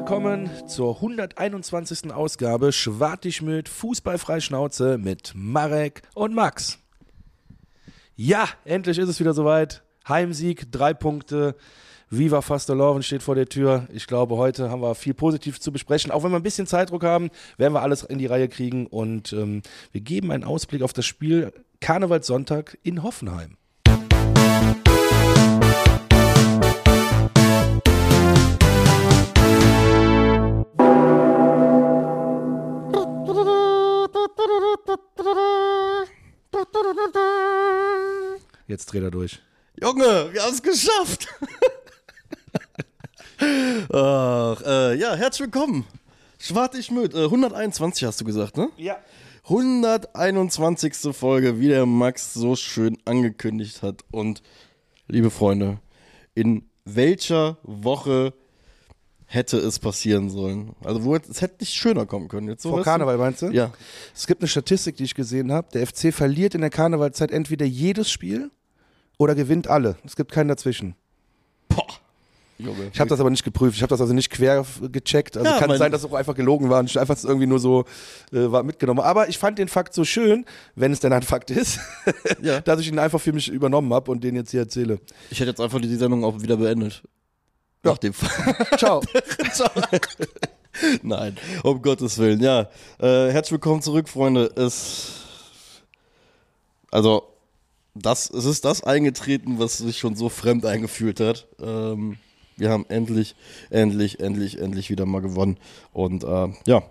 willkommen zur 121. Ausgabe Schwartig mit Fußballfrei Schnauze mit Marek und Max. Ja, endlich ist es wieder soweit. Heimsieg, drei Punkte. Viva Fasteloven steht vor der Tür. Ich glaube, heute haben wir viel positiv zu besprechen. Auch wenn wir ein bisschen Zeitdruck haben, werden wir alles in die Reihe kriegen. Und ähm, wir geben einen Ausblick auf das Spiel Karnevalssonntag in Hoffenheim. Jetzt dreht er durch. Junge, wir haben es geschafft. Ach, äh, ja, herzlich willkommen. Schwartig mit, äh, 121 hast du gesagt, ne? Ja. 121. Folge, wie der Max so schön angekündigt hat. Und, liebe Freunde, in welcher Woche hätte es passieren sollen? Also, wo, es hätte nicht schöner kommen können. Jetzt so, Vor weißt du? Karneval meinst du? Ja. Es gibt eine Statistik, die ich gesehen habe. Der FC verliert in der Karnevalzeit entweder jedes Spiel oder gewinnt alle. Es gibt keinen dazwischen. Boah. Junge. Ich habe das aber nicht geprüft. Ich habe das also nicht quer gecheckt. Also Ja, kann sein, dass es auch einfach gelogen war und ich einfach irgendwie nur so äh, war mitgenommen. Aber ich fand den Fakt so schön, wenn es denn ein Fakt ist, Ja. dass ich ihn einfach für mich übernommen habe und den jetzt hier erzähle. Ich hätte jetzt einfach die Sendung auch wieder beendet. Ja. Nach dem Fall. Ciao. Nein, um Gottes Willen, ja. Äh, herzlich willkommen zurück, Freunde. Es, also, das, es ist das eingetreten, was sich schon so fremd eingefühlt hat. Ähm, wir haben endlich, endlich, endlich, endlich wieder mal gewonnen. Und äh, ja,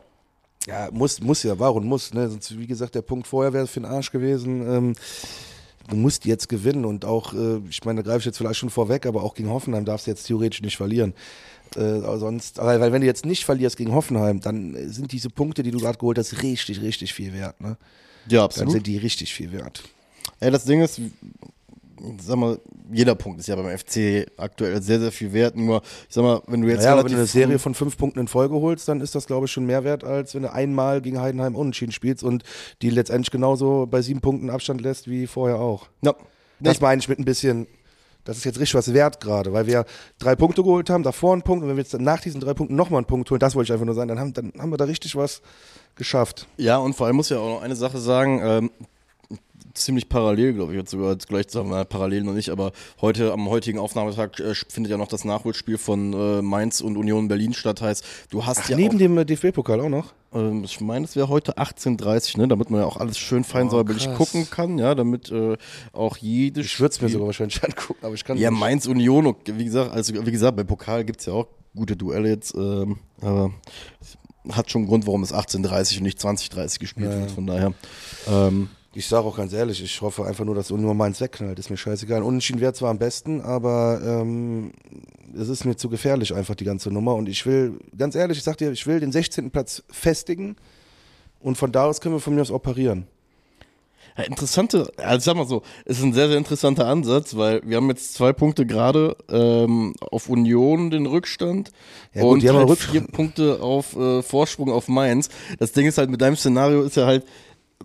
Ja, muss, muss ja, warum muss, ne? Sonst, wie gesagt, der Punkt vorher wäre für den Arsch gewesen. Ähm, du musst jetzt gewinnen und auch, äh, ich meine, da greife ich jetzt vielleicht schon vorweg, aber auch gegen Hoffenheim darfst du jetzt theoretisch nicht verlieren. Äh, sonst, weil, weil wenn du jetzt nicht verlierst gegen Hoffenheim, dann sind diese Punkte, die du gerade geholt hast, richtig, richtig viel wert. Ne? ja, Dann absolut. sind die richtig viel wert. Ey, das Ding ist, sag mal, jeder Punkt ist ja beim FC aktuell sehr, sehr viel wert. Nur, ich sag mal, wenn du jetzt Ja, aber wenn du eine Serie von fünf Punkten in Folge holst, dann ist das, glaube ich, schon mehr wert, als wenn du einmal gegen Heidenheim unentschieden spielst und die letztendlich genauso bei sieben Punkten Abstand lässt wie vorher auch. Ja. Das meine ich mit ein bisschen, das ist jetzt richtig was wert gerade, weil wir drei Punkte geholt haben, davor einen Punkt und wenn wir jetzt nach diesen drei Punkten nochmal einen Punkt holen, das wollte ich einfach nur sagen, dann haben, dann haben wir da richtig was geschafft. Ja, und vor allem muss ich ja auch noch eine Sache sagen, ähm, ziemlich parallel, glaube ich, jetzt sogar jetzt gleich sagen wir parallel noch nicht, aber heute am heutigen Aufnahmetag äh, findet ja noch das Nachholspiel von äh, Mainz und Union Berlin statt. Heißt, du hast Ach, ja neben auch, dem äh, DFB-Pokal auch noch? ähm, ich meine, es wäre heute 18:30, ne, damit man ja auch alles schön fein Oh, säuberlich gucken kann, ja, damit äh, auch jedes Ich würde es mir sogar wahrscheinlich angucken, aber ich kann ja, nicht. Mainz Union, wie gesagt, also wie gesagt, beim Pokal gibt es ja auch gute Duelle jetzt, ähm, aber hat schon einen Grund, warum es 18:30 und nicht 20:30 gespielt Ja. wird, von daher. Ähm, Ich sage auch ganz ehrlich, ich hoffe einfach nur, dass nur meins wegknallt. Ist mir scheißegal. Unentschieden wäre zwar am besten, aber ähm, es ist mir zu gefährlich einfach die ganze Nummer. Und ich will, ganz ehrlich, ich sag dir, ich will den 16. Platz festigen und von da aus können wir von mir aus operieren. Ja, interessante, also sag mal so, ist ein sehr, sehr interessanter Ansatz, weil wir haben jetzt zwei Punkte gerade ähm, auf Union den Rückstand Ja gut, und halt vier. Punkte auf äh, Vorsprung auf Mainz. Das Ding ist halt, mit deinem Szenario ist ja halt,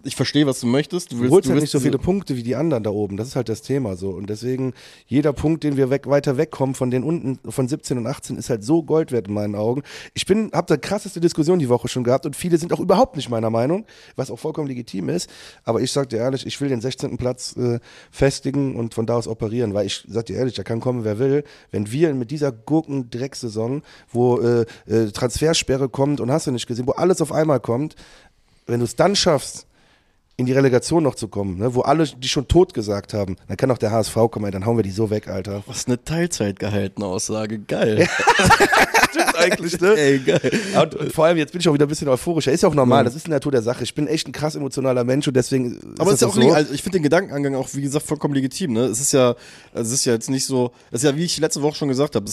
ich verstehe, was du möchtest. Du willst, holst du halt nicht so viele Punkte wie die anderen da oben. Das ist halt das Thema so. Und deswegen, jeder Punkt, den wir weg, weiter wegkommen von den unten, von 17 und 18, ist halt so Gold wert in meinen Augen. Ich bin, hab da krasseste Diskussion die Woche schon gehabt und viele sind auch überhaupt nicht meiner Meinung, was auch vollkommen legitim ist. Aber ich sag dir ehrlich, ich will den 16. Platz äh, festigen und von da aus operieren, weil ich sag dir ehrlich, da kann kommen, wer will. Wenn wir mit dieser Gurken-Drecksaison, wo äh, äh, Transfersperre kommt und hast du nicht gesehen, wo alles auf einmal kommt, wenn du es dann schaffst, in die Relegation noch zu kommen, ne, wo alle die schon tot gesagt haben, dann kann auch der HSV kommen, ey, dann hauen wir die so weg, Alter. Was eine Teilzeit gehaltene Aussage, geil. Stimmt eigentlich, ne? Ey, geil. Und, und vor allem, jetzt bin ich auch wieder ein bisschen euphorischer. Ist ja auch normal, das ist die Natur der Sache. Ich bin echt ein krass emotionaler Mensch und deswegen. Aber es ist ja auch, so. also ich finde den Gedankenangang auch, wie gesagt, vollkommen legitim. Ne? Es ist ja, es ist ja jetzt nicht so, es ist ja, wie ich letzte Woche schon gesagt habe,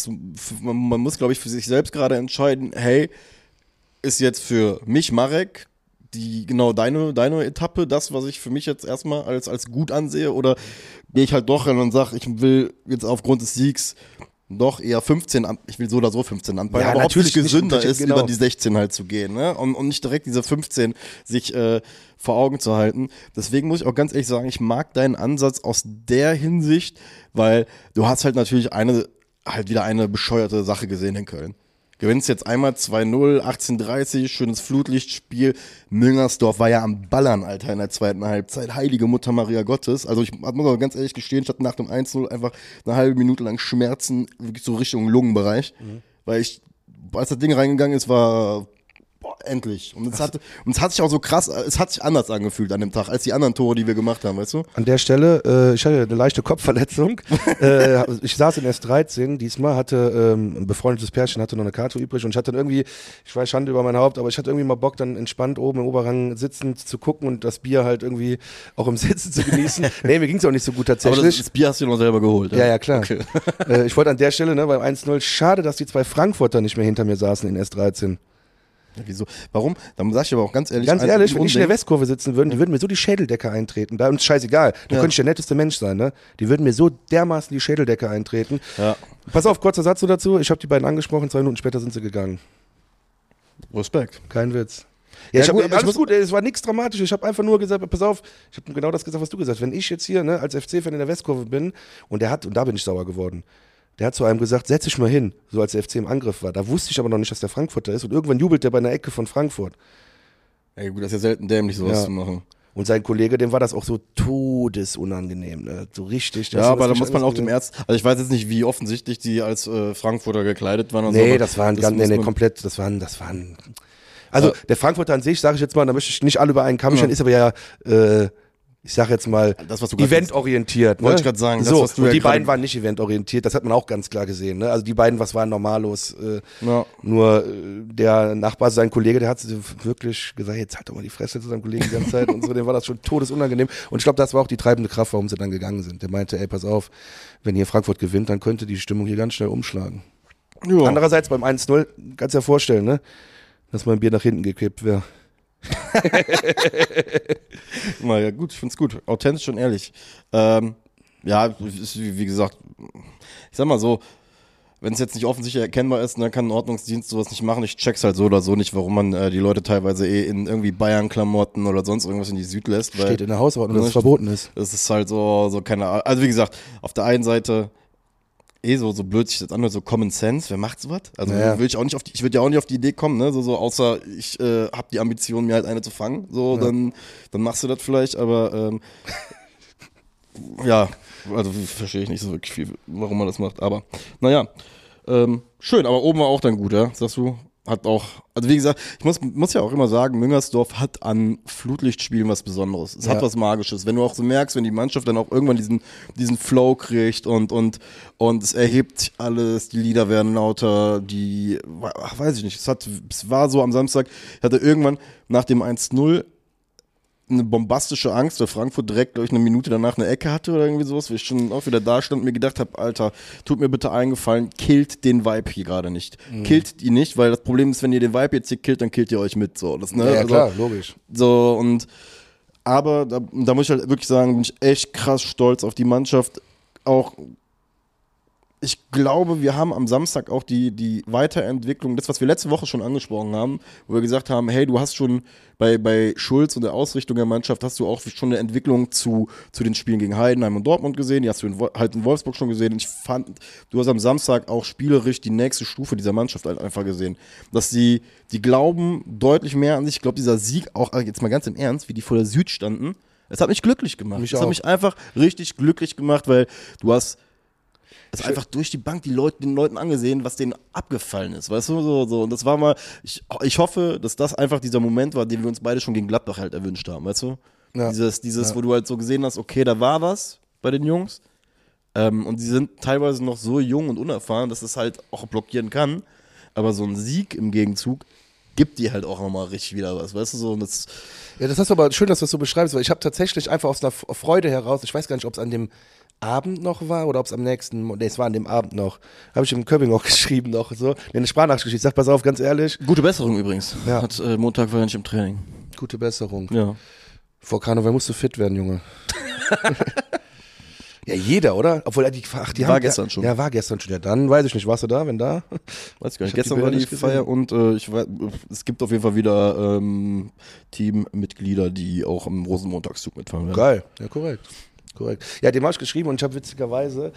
man, man muss, glaube ich, für sich selbst gerade entscheiden, hey, ist jetzt für mich, Marek, die genau deine, deine Etappe, das, was ich für mich jetzt erstmal als, als gut ansehe, oder gehe ich halt doch hin und sage, ich will jetzt aufgrund des Siegs doch eher 15 an, ich will so oder so 15 anpeilen, Ja, aber natürlich nicht gesünder unter- ist, genau. über die 16 halt zu gehen, ne? Und, und nicht direkt diese 15 sich äh, vor Augen zu halten. Deswegen muss ich auch ganz ehrlich sagen, ich mag deinen Ansatz aus der Hinsicht, weil du hast halt natürlich eine, halt wieder eine bescheuerte Sache gesehen in Köln. Gewinnst jetzt einmal 2-0, 18:30, schönes Flutlichtspiel. Müngersdorf war ja am Ballern, Alter, in der zweiten Halbzeit. Heilige Mutter Maria Gottes. Also ich muss auch ganz ehrlich gestehen, ich hatte nach dem 1-0 einfach eine halbe Minute lang Schmerzen, wirklich so Richtung Lungenbereich. Weil ich, als das Ding reingegangen ist, war boah, endlich. Und es, hat, und es hat sich auch so krass, es hat sich anders angefühlt an dem Tag, als die anderen Tore, die wir gemacht haben, weißt du? An der Stelle, äh, ich hatte eine leichte Kopfverletzung. äh, ich saß in S13 diesmal, hatte ähm, ein befreundetes Pärchen, hatte noch eine Karte übrig und ich hatte dann irgendwie, ich weiß Schande über mein Haupt, aber ich hatte irgendwie mal Bock, dann entspannt oben im Oberrang sitzend zu gucken und das Bier halt irgendwie auch im Sitzen zu genießen. nee, mir ging's auch nicht so gut Aber das, tatsächlich. das Bier hast du dir noch selber geholt. ja, ja, klar. Okay. äh, ich wollte an der Stelle, ne, beim 1-0, schade, dass die zwei Frankfurter nicht mehr hinter mir saßen in S13. Ja, wieso? Warum? Dann sag ich aber auch ganz ehrlich. Ganz ehrlich, wenn ich in der. Westkurve sitzen würden, die würden mir so die Schädeldecke eintreten. Da uns scheißegal. Da Ja. könnte ich der netteste Mensch sein, ne? Die würden mir so dermaßen die Schädeldecke eintreten. Ja, Pass auf, kurzer Satz dazu. Ich habe die beiden angesprochen, zwei Minuten später sind sie gegangen. Respekt. Kein Witz. Ja, Ja, ich hab, gut, ich alles gut, es war nichts Dramatisches. Ich habe einfach nur gesagt, pass auf, ich habe genau das gesagt, was du gesagt hast. Wenn ich jetzt hier ne, als FC-Fan in der Westkurve bin und der hat, und da bin ich sauer geworden, der hat zu einem gesagt, setz dich mal hin, so als der FC im Angriff war. Da wusste ich aber noch nicht, dass der Frankfurter ist und irgendwann jubelt der bei einer Ecke von Frankfurt. Ey, gut, das ist ja selten dämlich, sowas Ja. zu machen. Und sein Kollege, dem war das auch so todesunangenehm, ne? so richtig. Ja, aber da muss man auch dem Ärzt, also ich weiß jetzt nicht, wie offensichtlich die als äh, Frankfurter gekleidet waren und so. Nee, aber das waren das ganz, nee, nee, komplett, das waren, das waren. Also Ja. der Frankfurter an sich, sage ich jetzt mal, da möchte ich nicht alle über einen Kamm Ja. ist aber ja, äh, ich sage jetzt mal, Das, eventorientiert. Ne? Wollte ich grad sagen, das, so, du und ja die gerade- beiden waren nicht eventorientiert, das hat man auch ganz klar gesehen. Ne? Also die beiden, was waren normallos? Äh, Ja. Nur äh, der Nachbar, sein Kollege, der hat wirklich gesagt, jetzt halt doch mal die Fresse zu seinem Kollegen die ganze Zeit und so, dem war das schon todesunangenehm. Und ich glaube, das war auch die treibende Kraft, warum sie dann gegangen sind. Der meinte, ey, pass auf, wenn hier Frankfurt gewinnt, dann könnte die Stimmung hier ganz schnell umschlagen. Ja. Andererseits beim 1-0, kannst du dir vorstellen, ne? Dass mein Bier nach hinten gekippt wäre. Na ja, gut, ich find's gut. Authentisch und ehrlich. Ähm, ja, ist, wie gesagt, ich sag mal so, wenn es jetzt nicht offensichtlich erkennbar ist, dann kann ein Ordnungsdienst sowas nicht machen. Ich check's halt so oder so nicht, warum man äh, die Leute teilweise eh in irgendwie Bayern-Klamotten oder sonst irgendwas in die Süd lässt. Weil Steht in der Hausordnung, dass es Ja, verboten ist. es ist halt so, so keine Ahnung. Also wie gesagt, auf der einen Seite eh so, so blöd sich das anhört, so Common Sense, wer macht sowas? Also Ja. will ich auch nicht auf die, ich würde ja auch nicht auf die Idee kommen, ne? So, so außer ich äh, habe die Ambition, mir halt eine zu fangen. So, Ja. dann, dann machst du das vielleicht, aber ähm, ja, also verstehe ich nicht so wirklich viel, warum man das macht. Aber naja, ähm, schön, aber oben war auch dann gut, ja, sagst du? Hat auch, also wie gesagt, ich muss, muss ja auch immer sagen, Müngersdorf hat an Flutlichtspielen was Besonderes. Es Ja. hat was Magisches. Wenn du auch so merkst, wenn die Mannschaft dann auch irgendwann diesen, diesen Flow kriegt und, und, und es erhebt sich alles, die Lieder werden lauter, die, ach, weiß ich nicht, es, hat, es war so am Samstag, ich hatte irgendwann nach dem 1-0 eine bombastische Angst, weil Frankfurt direkt, glaube ich, eine Minute danach eine Ecke hatte oder irgendwie sowas, wo ich schon auch wieder da stand und mir gedacht habe, Alter, tut mir bitte eingefallen, killt den Vibe hier gerade nicht. Mhm. Killt die nicht, weil das Problem ist, wenn ihr den Vibe jetzt hier killt, dann killt ihr euch mit. So, das, ne? Ja, ja Also, klar, logisch. so, und aber da, da muss ich halt wirklich sagen, bin ich echt krass stolz auf die Mannschaft. Auch ich glaube, wir haben am Samstag auch die, die Weiterentwicklung, das, was wir letzte Woche schon angesprochen haben, wo wir gesagt haben, hey, du hast schon bei, bei Schulz und der Ausrichtung der Mannschaft, hast du auch schon eine Entwicklung zu, zu den Spielen gegen Heidenheim und Dortmund gesehen, die hast du in, halt in Wolfsburg schon gesehen. Und ich fand, du hast am Samstag auch spielerisch die nächste Stufe dieser Mannschaft halt einfach gesehen. Dass sie, die glauben deutlich mehr an sich. Ich glaube, dieser Sieg, auch äh, jetzt mal ganz im Ernst, wie die vor der Süd standen, es hat mich glücklich gemacht. Mich es hat mich einfach richtig glücklich gemacht, weil du hast es einfach durch die Bank die Leute, den Leuten angesehen, was denen abgefallen ist, weißt du, so, so. Und das war mal, ich, ich hoffe, dass das einfach dieser Moment war, den wir uns beide schon gegen Gladbach halt erwünscht haben, weißt du? Ja. Dieses, dieses, Ja. wo du halt so gesehen hast, okay, da war was bei den Jungs. Ähm, und sie sind teilweise noch so jung und unerfahren, dass es halt auch blockieren kann. Aber so ein Sieg im Gegenzug gibt dir halt auch nochmal richtig wieder was, weißt du, so. Und das, Ja, das ist aber schön, dass du das so beschreibst, weil ich habe tatsächlich einfach aus einer Freude heraus, ich weiß gar nicht, ob es an dem Abend noch war oder ob es am nächsten, nee, es war an dem Abend noch, habe ich im Köbbing auch geschrieben noch, so, nee, eine Sprachnachricht ich sag, pass auf, ganz ehrlich, gute Besserung übrigens. Ja. Hat, äh, Montag war er nicht im Training. gute Besserung. Ja. Vor Karneval musst du fit werden, Junge. ja, jeder, oder? Obwohl, die, ach, die War haben, gestern ja, schon. Ja, war gestern schon. Ja, dann weiß ich nicht, warst du da, wenn da? Weiß gar nicht. Ich Gestern war die. Feier und äh, ich weiß, es gibt auf jeden Fall wieder ähm, Teammitglieder, die auch im Rosenmontagszug mitfahren werden. Geil, ja, korrekt. Korrekt. Ja, dem habe ich geschrieben und ich habe witzigerweise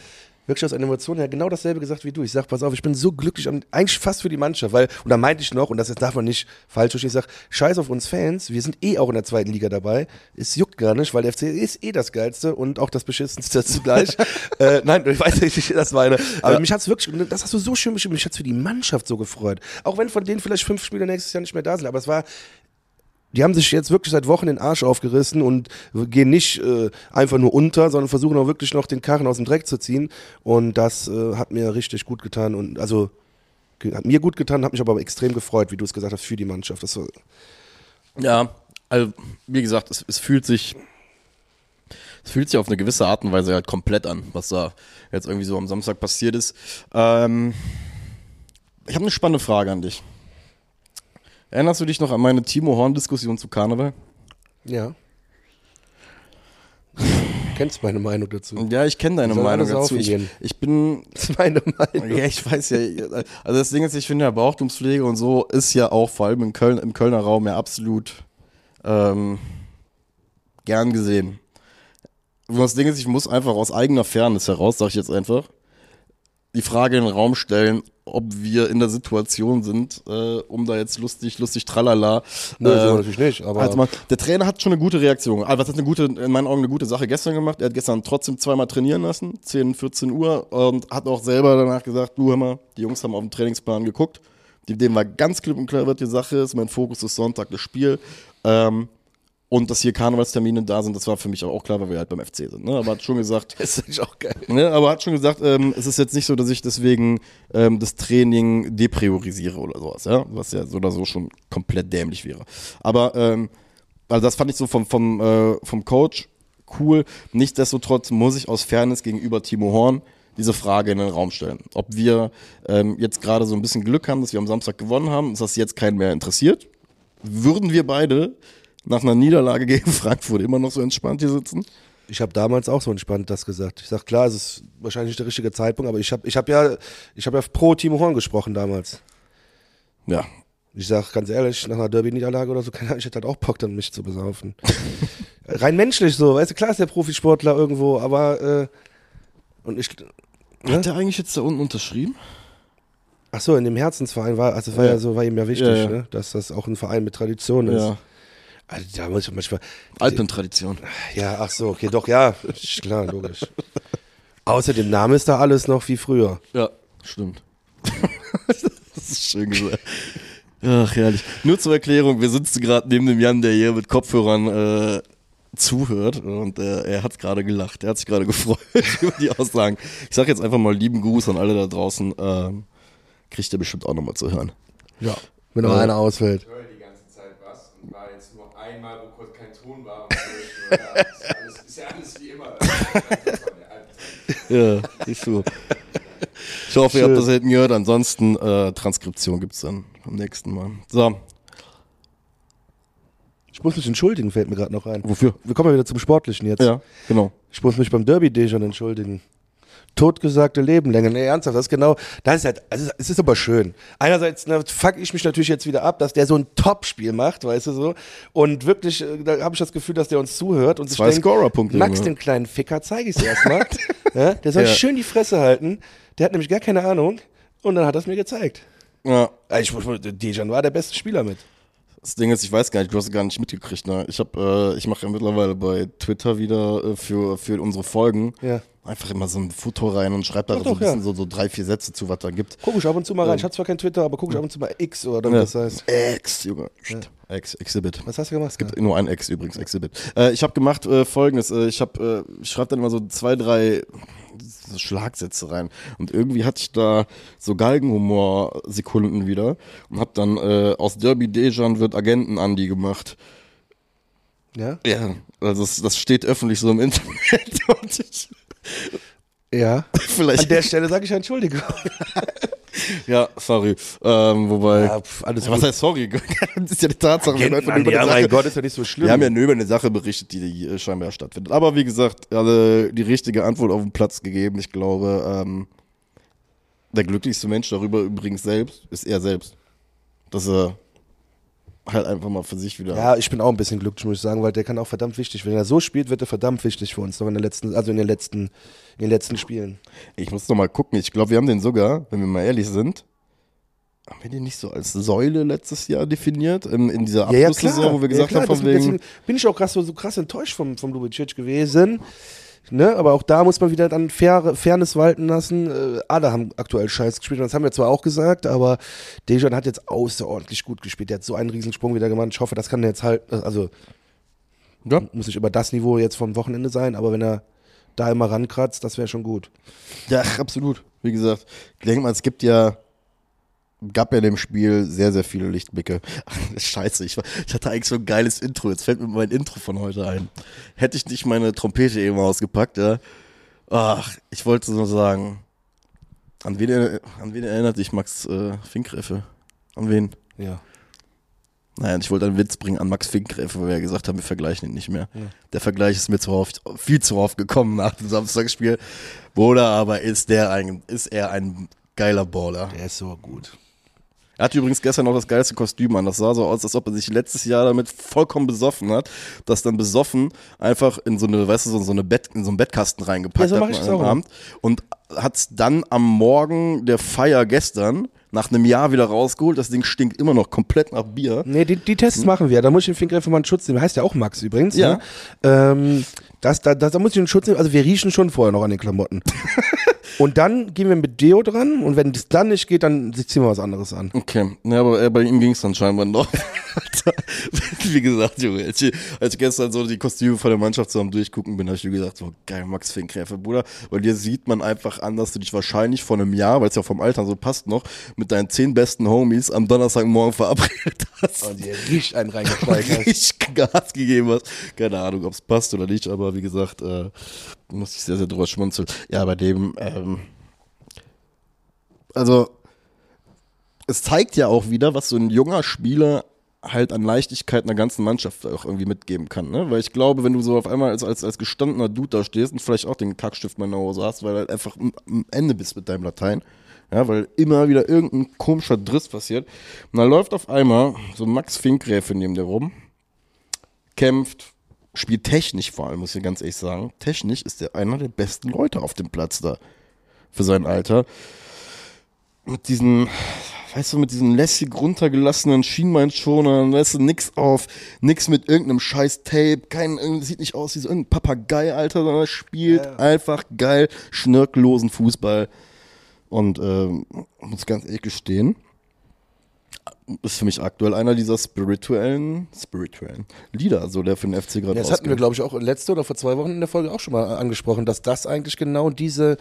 wirklich aus einer Emotion her genau dasselbe gesagt wie du. Ich sag, pass auf, ich bin so glücklich, eigentlich fast für die Mannschaft, weil, und da meinte ich noch, und das jetzt darf man nicht falsch verstehen, ich sag, scheiß auf uns Fans, wir sind eh auch in der zweiten Liga dabei. Es juckt gar nicht, weil der FC ist eh das Geilste und auch das Beschissenste zugleich. äh, nein, ich weiß nicht, wie ich das meine. Aber Ja. mich hat's wirklich, das hast du so schön beschrieben, mich hat's für die Mannschaft so gefreut. Auch wenn von denen vielleicht fünf Spieler nächstes Jahr nicht mehr da sind, aber es war, die haben sich jetzt wirklich seit Wochen den Arsch aufgerissen und gehen nicht äh, einfach nur unter, sondern versuchen auch wirklich noch den Karren aus dem Dreck zu ziehen. Und das äh, hat mir richtig gut getan und also hat mir gut getan, hat mich aber extrem gefreut, wie du es gesagt hast, für die Mannschaft. Das war, Ja, also wie gesagt, es, es fühlt sich es fühlt sich auf eine gewisse Art und Weise halt komplett an, was da jetzt irgendwie so am Samstag passiert ist. Ähm, ich habe eine spannende Frage an dich. Erinnerst du dich noch an meine Timo Horn-Diskussion zu Karneval? ja. Kennst meine Meinung dazu? Ja, ich kenne deine Meinung dazu. Ich, ich bin Das ist meine Meinung. Ja, ich weiß ja. Also das Ding ist, ich finde ja Brauchtumspflege und so ist ja auch vor allem in Köln, im Kölner Raum ja absolut ähm, gern gesehen. Und das Ding ist, ich muss einfach aus eigener Fairness heraus, sag ich jetzt einfach, die Frage in den Raum stellen, ob wir in der Situation sind, äh, um da jetzt lustig, lustig, tralala. Nö, äh, so natürlich nicht, aber also mal, der Trainer hat schon eine gute Reaktion. Also was hat eine gute, in meinen Augen eine gute Sache gestern gemacht. Er hat gestern trotzdem zweimal trainieren lassen, 10, 14 Uhr, und hat auch selber danach gesagt, du hör mal, die Jungs haben auf den Trainingsplan geguckt. Die- Dem war ganz klipp und klar, was die Sache ist. Mein Fokus ist Sonntag das Spiel. Ähm, und dass hier Karnevalstermine da sind, das war für mich auch klar, weil wir halt beim FC sind. Ne? Aber hat schon gesagt, das ist auch geil. Ne, aber hat schon gesagt, ähm, es ist jetzt nicht so, dass ich deswegen ähm, das Training depriorisiere oder sowas, ja, was ja so oder so schon komplett dämlich wäre. Aber ähm, also das fand ich so vom vom äh, vom Coach cool. Nichtsdestotrotz muss ich aus Fairness gegenüber Timo Horn diese Frage in den Raum stellen. Ob wir ähm, jetzt gerade so ein bisschen Glück haben, dass wir am Samstag gewonnen haben, ist das jetzt keinen mehr interessiert. Würden wir beide nach einer Niederlage gegen Frankfurt immer noch so entspannt hier sitzen? Ich habe damals auch so entspannt das gesagt. Ich sag klar, es ist wahrscheinlich nicht der richtige Zeitpunkt, aber ich habe ich hab ja, ich habe ja pro Timo Horn gesprochen damals. Ja, Ich sag ganz ehrlich, nach einer Derby-Niederlage oder so, keine Ahnung, ich hätte halt auch Bock, dann mich zu besaufen. Rein menschlich so, weißt du, klar ist der Profisportler irgendwo, aber äh, und ich. Ne? Hat der eigentlich jetzt da unten unterschrieben? Ach so, in dem Herzensverein war, also war ja, Ja. so, war ihm ja wichtig, Ja, ja. Ne? dass das auch ein Verein mit Tradition ist. Also, da muss ich manchmal. Alpentradition. Ja, ach so, okay, doch, ja, klar, logisch. Außerdem Name ist da alles noch wie früher. Ja, stimmt. das ist schön gesagt. Ach, herrlich. Nur zur Erklärung, wir sitzen gerade neben dem Jan, der hier mit Kopfhörern äh, zuhört und äh, er hat gerade gelacht. Er hat sich gerade gefreut über die Aussagen. Ich sage jetzt einfach mal lieben Gruß an alle da draußen. Ähm, kriegt ihr bestimmt auch nochmal zu hören. Ja. Wenn noch Ja. einer ausfällt. Ich höre die ganze Zeit was und war jetzt nur einmal, wo kurz kein Ton war. Und so, ja, ist, alles, ist ja alles wie immer. Ja, siehst du. Ich hoffe, ihr habt Schön. das hinten gehört. Ansonsten äh, Transkription gibt's dann beim nächsten Mal. So, Ich muss mich entschuldigen, fällt mir gerade noch ein. wofür? Wir kommen ja wieder zum Sportlichen jetzt. Ja, genau. Ich muss mich beim Derby Dejan entschuldigen. Totgesagte Lebenlänge. Nee, ernsthaft, das ist genau, das ist halt, also es ist aber schön. Einerseits ne, fuck ich mich natürlich jetzt wieder ab, dass der so ein Top-Spiel macht, weißt du so. Und wirklich, äh, da habe ich das Gefühl, dass der uns zuhört und sich Zwei denkt, Scorer-Punkte, Max, den kleinen Ficker, zeige ich es erstmal. ja, der soll Ja. schön die Fresse halten. Der hat nämlich gar keine Ahnung. Und dann hat er es mir gezeigt. Ja, Äh, Ich, Dejan war der beste Spieler mit. Das Ding ist, ich weiß gar nicht, du hast es gar nicht mitgekriegt. Ne? Ich hab, äh, ich mache ja mittlerweile bei Twitter wieder äh, für, für unsere Folgen Ja. Einfach immer so ein Foto rein und schreibe da Doch, so ein doch, ja. bisschen so, so drei, vier Sätze zu, was da gibt. Guck ich ab und zu mal rein. Ich hatte zwar kein Twitter, aber guck ich ab und zu mal X oder wie Ja. das heißt. Ex, Junge. Ex, Exhibit. Was hast du gemacht? Es gibt nur ein Ex übrigens, Exhibit. Äh, ich habe gemacht äh, folgendes, äh, ich habe, äh, ich schreibe dann immer so zwei, drei Schlagsätze rein und irgendwie hatte ich da so Galgenhumor-Sekunden wieder und habe dann äh, aus Derby Dejan wird Agenten Andy gemacht. Ja? Ja, also das, das steht öffentlich so im Internet und ich, Ja. An vielleicht, der Stelle sage ich Entschuldigung. ja, sorry, ähm, wobei, Ja, pf, alles was gut. heißt sorry? das ist ja die Tatsache, wir haben über ja, eine mein Sache- Gott, ist ja nicht so schlimm. Wir haben ja nur über eine Sache berichtet, die scheinbar stattfindet. Aber wie gesagt, alle die richtige Antwort auf den Platz gegeben. Ich glaube, ähm, der glücklichste Mensch darüber übrigens selbst ist er selbst. Dass er halt einfach mal für sich wieder. Ja, ich bin auch ein bisschen glücklich, muss ich sagen, weil der kann auch verdammt wichtig. Wenn er so spielt, wird er verdammt wichtig für uns noch in den letzten, also in den letzten, in den letzten Spielen. Ich muss noch mal gucken. Ich glaube, wir haben den sogar, wenn wir mal ehrlich sind, haben wir den nicht so als Säule letztes Jahr definiert? In, in dieser Ja, ja, Abschlusssaison, klar. wo wir gesagt ja, klar, haben, von das- wegen. deswegen bin ich auch krass, so, so krass enttäuscht vom, vom Lubicic gewesen. Ne? Aber auch da muss man wieder dann Fair, Fairness walten lassen. Äh, alle haben aktuell scheiß gespielt. Und das haben wir zwar auch gesagt, aber Dejan hat jetzt außerordentlich gut gespielt. Der hat so einen Riesensprung wieder gemacht. Ich hoffe, das kann er jetzt halt, also Ja. muss nicht über das Niveau jetzt vom Wochenende sein, aber wenn er da immer rankratzt, das wäre schon gut. Ja, absolut. Wie gesagt, ich denke mal, es gibt ja, gab ja in dem Spiel sehr, sehr viele Lichtblicke. Scheiße, ich, ich hatte eigentlich so ein geiles Intro. Jetzt fällt mir mein Intro von heute ein. Hätte ich nicht meine Trompete eben ausgepackt, ja. Ach, ich wollte nur sagen, an wen, an wen erinnert dich Max äh, Finkgräfe? An wen? Ja. Naja, ich wollte einen Witz bringen an Max Finkgräfe, weil wir ja gesagt haben, wir vergleichen ihn nicht mehr. Der Vergleich ist mir zu oft, viel zu oft gekommen nach dem Samstagsspiel. Bruder, aber ist der ein, ist er ein geiler Baller. Der ist so gut. Er hatte übrigens gestern noch das geilste Kostüm an. Das sah so aus, als ob er sich letztes Jahr damit vollkommen besoffen hat, das dann besoffen einfach in so eine, weißt du, so, eine Bett, in so einen Bettkasten reingepackt Ja, so hat ich an das einem. Abend und hat's dann am Morgen der Feier gestern nach einem Jahr wieder rausgeholt. Das Ding stinkt immer noch komplett nach Bier. Nee, die, die Tests machen wir. Da muss ich den Finger mal einen Schutz nehmen. Heißt ja auch Max übrigens. Ja. Ne? Ähm, das, da, da, da muss ich einen Schutz nehmen. Also wir riechen schon vorher noch an den Klamotten. und dann gehen wir mit Deo dran und wenn das dann nicht geht, dann ziehen wir was anderes an. Okay, ja, aber äh, bei ihm ging es dann scheinbar noch. Wie gesagt, Junge, als ich, als ich gestern so die Kostüme von der Mannschaft zusammen durchgucken bin, habe ich mir gesagt, so geil, Max Finkgräfe, Bruder. Weil dir sieht man einfach an, dass du dich wahrscheinlich vor einem Jahr, weil es ja vom Alter so passt noch, mit deinen zehn besten Homies am Donnerstagmorgen verabredet hast. Und ihr riecht einen reingestreichert. richtig Gas gegeben hast. Keine Ahnung, ob es passt oder nicht, aber wie gesagt, äh, muss ich sehr, sehr drüber schmunzeln. Ja, bei dem, ähm, also, es zeigt ja auch wieder, was so ein junger Spieler halt an Leichtigkeit einer ganzen Mannschaft auch irgendwie mitgeben kann, ne? Weil ich glaube, wenn du so auf einmal als, als, als gestandener Dude da stehst und vielleicht auch den Kackstift mal in der Hose hast, weil du halt einfach am- Ende bist mit deinem Latein, ja, weil immer wieder irgendein komischer Driss passiert. Und dann läuft auf einmal so Max Finkgräfe neben dir rum, kämpft, spielt technisch vor allem, muss ich ganz ehrlich sagen. Technisch ist er einer der besten Leute auf dem Platz da. Für sein Alter. Mit diesen, weißt du, mit diesen lässig runtergelassenen Schienbeinschonern, weißt du, nix auf, nix mit irgendeinem scheiß Tape, kein, sieht nicht aus wie so irgendein Papagei, Alter, sondern er spielt Ja. einfach geil, schnörkellosen Fußball. Und ähm, muss ganz ehrlich gestehen, ist für mich aktuell einer dieser spirituellen, spirituellen Lieder, so der für den FC gerade Ja, das hatten wir, glaube ich, auch letzte oder vor zwei Wochen in der Folge auch schon mal angesprochen, dass das eigentlich genau diese,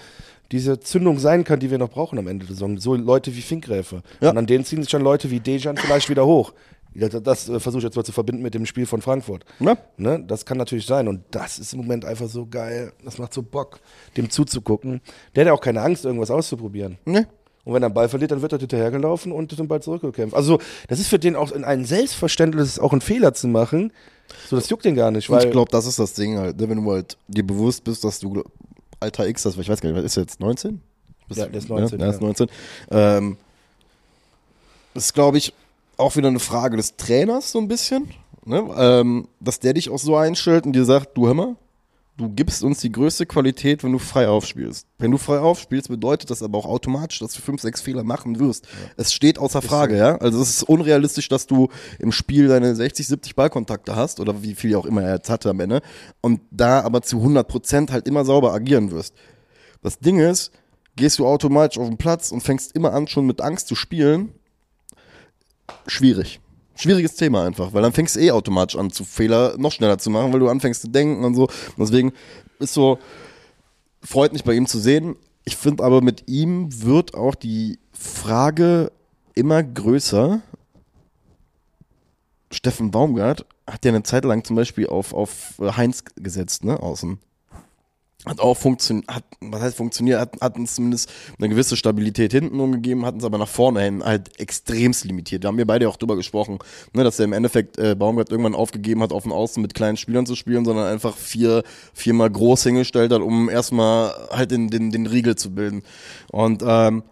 diese Zündung sein kann, die wir noch brauchen am Ende der Saison. So Leute wie Finkgräfe. Ja. Und an denen ziehen sich dann Leute wie Dejan vielleicht wieder hoch. Das, das äh, versuche ich jetzt mal zu verbinden mit dem Spiel von Frankfurt. Ja. Ne? Das kann natürlich sein. Und das ist im Moment einfach so geil. Das macht so Bock, dem zuzugucken. Der hat ja auch keine Angst, irgendwas auszuprobieren. Ne? Und wenn er einen Ball verliert, dann wird er hinterhergelaufen und den Ball zurückgekämpft. Also, das ist für den auch in ein Selbstverständnis, auch einen Fehler zu machen. So, das juckt den gar nicht. Und Weil ich glaube, das ist das Ding halt, ne? wenn du halt dir bewusst bist, dass du Alter X weil ich weiß gar nicht, was ist jetzt 19? Bist Ja, der ist 19, Ja, der ist ja. 19. Ähm, das ist, glaube ich, auch wieder eine Frage des Trainers so ein bisschen, ne? ähm, dass der dich auch so einstellt und dir sagt, du hör mal, du gibst uns die größte Qualität, wenn du frei aufspielst. Wenn du frei aufspielst, bedeutet das aber auch automatisch, dass du fünf, sechs Fehler machen wirst. Es steht außer Frage, ja. Also es ist unrealistisch, dass du im Spiel deine 60, 70 Ballkontakte hast oder wie viel auch immer er jetzt hatte am Ende und da aber zu 100 Prozent halt immer sauber agieren wirst. Das Ding ist, gehst du automatisch auf den Platz und fängst immer an, schon mit Angst zu spielen, schwierig. Schwieriges Thema einfach, weil dann fängst du eh automatisch an, zu Fehler noch schneller zu machen, weil du anfängst zu denken und so. Deswegen ist so, freut mich bei ihm zu sehen. Ich finde aber mit ihm wird auch die Frage immer größer. Steffen Baumgart hat ja eine Zeit lang zum Beispiel auf, auf Heinz gesetzt, ne, außen. Hat auch funktioniert, hat, was heißt funktioniert, hat, hat uns zumindest eine gewisse Stabilität hinten umgegeben, hat uns aber nach vorne hin halt extremst limitiert. Da haben wir beide auch drüber gesprochen, ne, dass er im Endeffekt äh, Baumgart irgendwann aufgegeben hat, auf dem Außen mit kleinen Spielern zu spielen, sondern einfach vier, viermal groß hingestellt hat, um erstmal halt den, den, den Riegel zu bilden. Und ähm,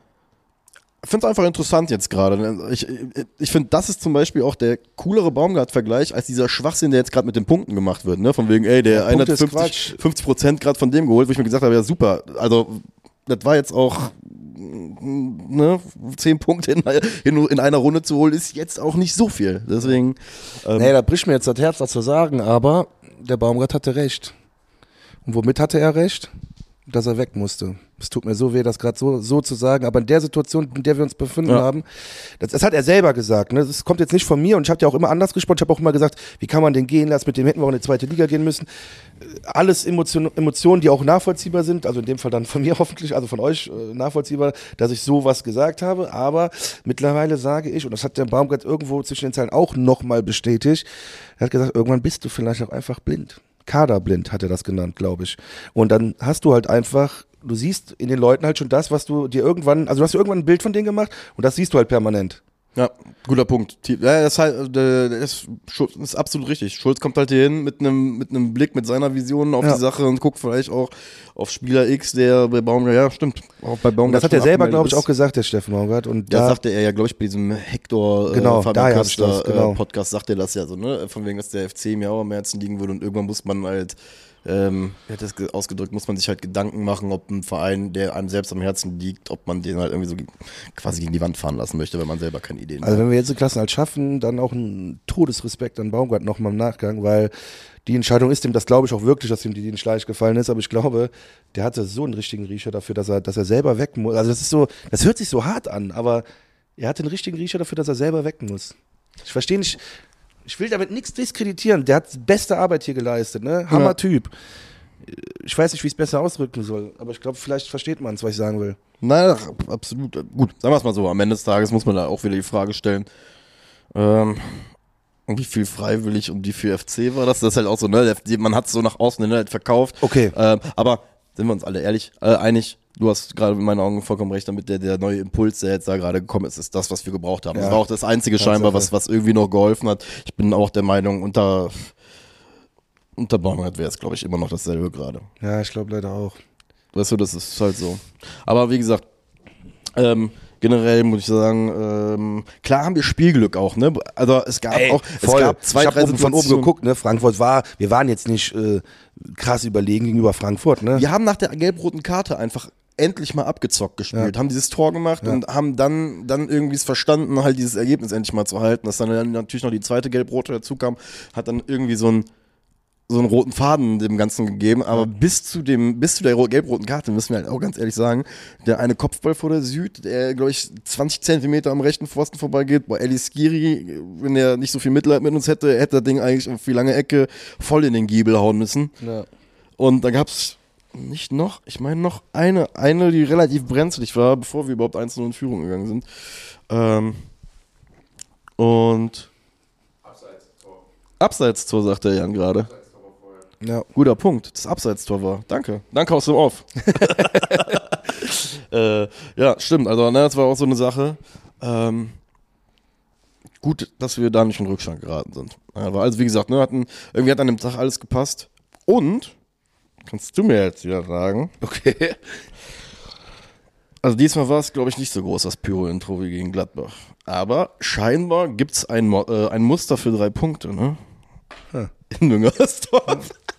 finde es einfach interessant jetzt gerade. Ich, ich finde, das ist zum Beispiel auch der coolere Baumgart-Vergleich als dieser Schwachsinn, der jetzt gerade mit den Punkten gemacht wird. Ne? Von wegen, ey, der Ja, eine hat Punkte ist 50, Quatsch. 50 Prozent gerade von dem geholt, wo ich mir gesagt habe, ja super. Also, das war jetzt auch ne, 10 Punkte in, in, in einer Runde zu holen, ist jetzt auch nicht so viel. Deswegen, ähm, Nee, da bricht mir jetzt das Herz, das zu sagen, aber der Baumgart hatte recht. Und womit hatte er recht? Dass er weg musste. Es tut mir so weh, das gerade so, so zu sagen, aber in der Situation, in der wir uns befinden Ja. haben, das, das hat er selber gesagt. Ne? Das kommt jetzt nicht von mir und ich habe ja auch immer anders gesprochen. Ich habe auch immer gesagt, wie kann man den gehen lassen? Mit dem hätten wir auch in die zweite Liga gehen müssen. Äh, Alles Emotion, Emotionen, die auch nachvollziehbar sind, also in dem Fall dann von mir hoffentlich, also von euch äh, nachvollziehbar, dass ich sowas gesagt habe. Aber mittlerweile sage ich, und das hat der Baumgart irgendwo zwischen den Zeilen auch nochmal bestätigt, er hat gesagt, irgendwann bist du vielleicht auch einfach blind. Kaderblind hat er das genannt, glaube ich. Und dann hast du halt einfach, du siehst in den Leuten halt schon das, was du dir irgendwann, also du hast dir irgendwann ein Bild von denen gemacht und das siehst du halt permanent. Ja, guter Punkt. Ja, das ist, halt, äh, das ist, Schulz- das ist absolut richtig. Schulz kommt halt hier hin mit einem mit einem Blick, mit seiner Vision auf Ja. die Sache und guckt vielleicht auch auf Spieler X, der bei Baumgart, ja, stimmt. Auch bei Baumgart das hat er selber, glaube ich, auch gesagt, der Steffen Baumgart. Und Das da, sagte er ja, glaube ich, bei diesem Hector Genau, äh, Fabian Köster, das, genau. äh, Podcast sagt er das ja so, ne? Von wegen, dass der FC mir auch am Herzen liegen würde und irgendwann muss man halt, ähm, wie hat das ge- ausgedrückt, muss man sich halt Gedanken machen, ob ein Verein, der einem selbst am Herzen liegt, ob man den halt irgendwie so quasi gegen die Wand fahren lassen möchte, wenn man selber keine Ideen also hat. wenn wir jetzt die Klassenhalt schaffen, dann auch ein Todesrespekt an Baumgart nochmal im Nachgang, weil die Entscheidung ist ihm, das glaube ich auch wirklich, dass ihm die nicht leicht gefallen ist, aber ich glaube, der hatte so einen richtigen Riecher dafür, dass er, dass er selber weg muss. Also das ist so, das hört sich so hart an, aber er hatte einen richtigen Riecher dafür, dass er selber weg muss. Ich verstehe nicht, ich will damit nichts diskreditieren. Der hat beste Arbeit hier geleistet, ne? Hammer-Typ. Ich weiß nicht, wie ich es besser ausdrücken soll, aber ich glaube, vielleicht versteht man es, was ich sagen will. Nein, ach, absolut. Gut, sagen wir es mal so. Am Ende des Tages muss man da auch wieder die Frage stellen, ähm, wie viel freiwillig und wie viel FC war das? Das ist halt auch so, ne? Man hat es so nach außen hin halt verkauft. Okay. Ähm, aber sind wir uns alle ehrlich, äh, einig, du hast gerade in meinen Augen vollkommen recht damit, der, der neue Impuls, der jetzt da gerade gekommen ist, ist das, was wir gebraucht haben. Ja. Das war auch das einzige scheinbar, was, was irgendwie noch geholfen hat. Ich bin auch der Meinung, unter, unter Baumgart wäre es, glaube ich, immer noch dasselbe gerade. Ja, ich glaube leider auch. Weißt du, das ist halt so. Aber wie gesagt, ähm, generell muss ich sagen, ähm, klar haben wir Spielglück auch, ne? Also es gab auch, es gab zwei, ich drei oben von oben geguckt, ne? Frankfurt war, wir waren jetzt nicht äh, krass überlegen gegenüber Frankfurt, ne? Wir haben nach der gelb-roten Karte einfach endlich mal abgezockt gespielt, haben dieses Tor gemacht und haben dann, dann irgendwie es verstanden, halt dieses Ergebnis endlich mal zu halten. Dass dann natürlich noch die zweite gelb-rote dazu kam, hat dann irgendwie so ein so einen roten Faden dem Ganzen gegeben, aber bis zu dem, bis zu der ro- gelb-roten Karte, müssen wir halt auch ganz ehrlich sagen, der eine Kopfball vor der Süd, der, glaube ich, 20 Zentimeter am rechten Pfosten vorbeigeht, bei Eli Skiri, wenn er nicht so viel Mitleid mit uns hätte, hätte das Ding eigentlich auf die lange Ecke voll in den Giebel hauen müssen. Ja. Und da gab es nicht noch, ich meine noch eine, eine, die relativ brenzlig war, bevor wir überhaupt 1 in Führung gegangen sind. Ähm, und Abseits Tor. Abseits-Tor, sagt der Jan gerade. Abseits Tor war vorher. Ja. Guter Punkt, das Abseits-Tor war. Danke. Danke aus dem Off. äh, ja, stimmt. Also, ne, das war auch so eine Sache. Ähm, gut, dass wir da nicht in Rückstand geraten sind. Aber also, wie gesagt, ne, hatten, irgendwie hat an dem Tag alles gepasst. Und, kannst du mir jetzt wieder sagen, Okay. Also diesmal war es, glaube ich, nicht so groß, das Pyro-Intro wie gegen Gladbach. Aber scheinbar gibt es ein, äh, ein Muster für drei Punkte, ne? Hm. In Müngersdorf.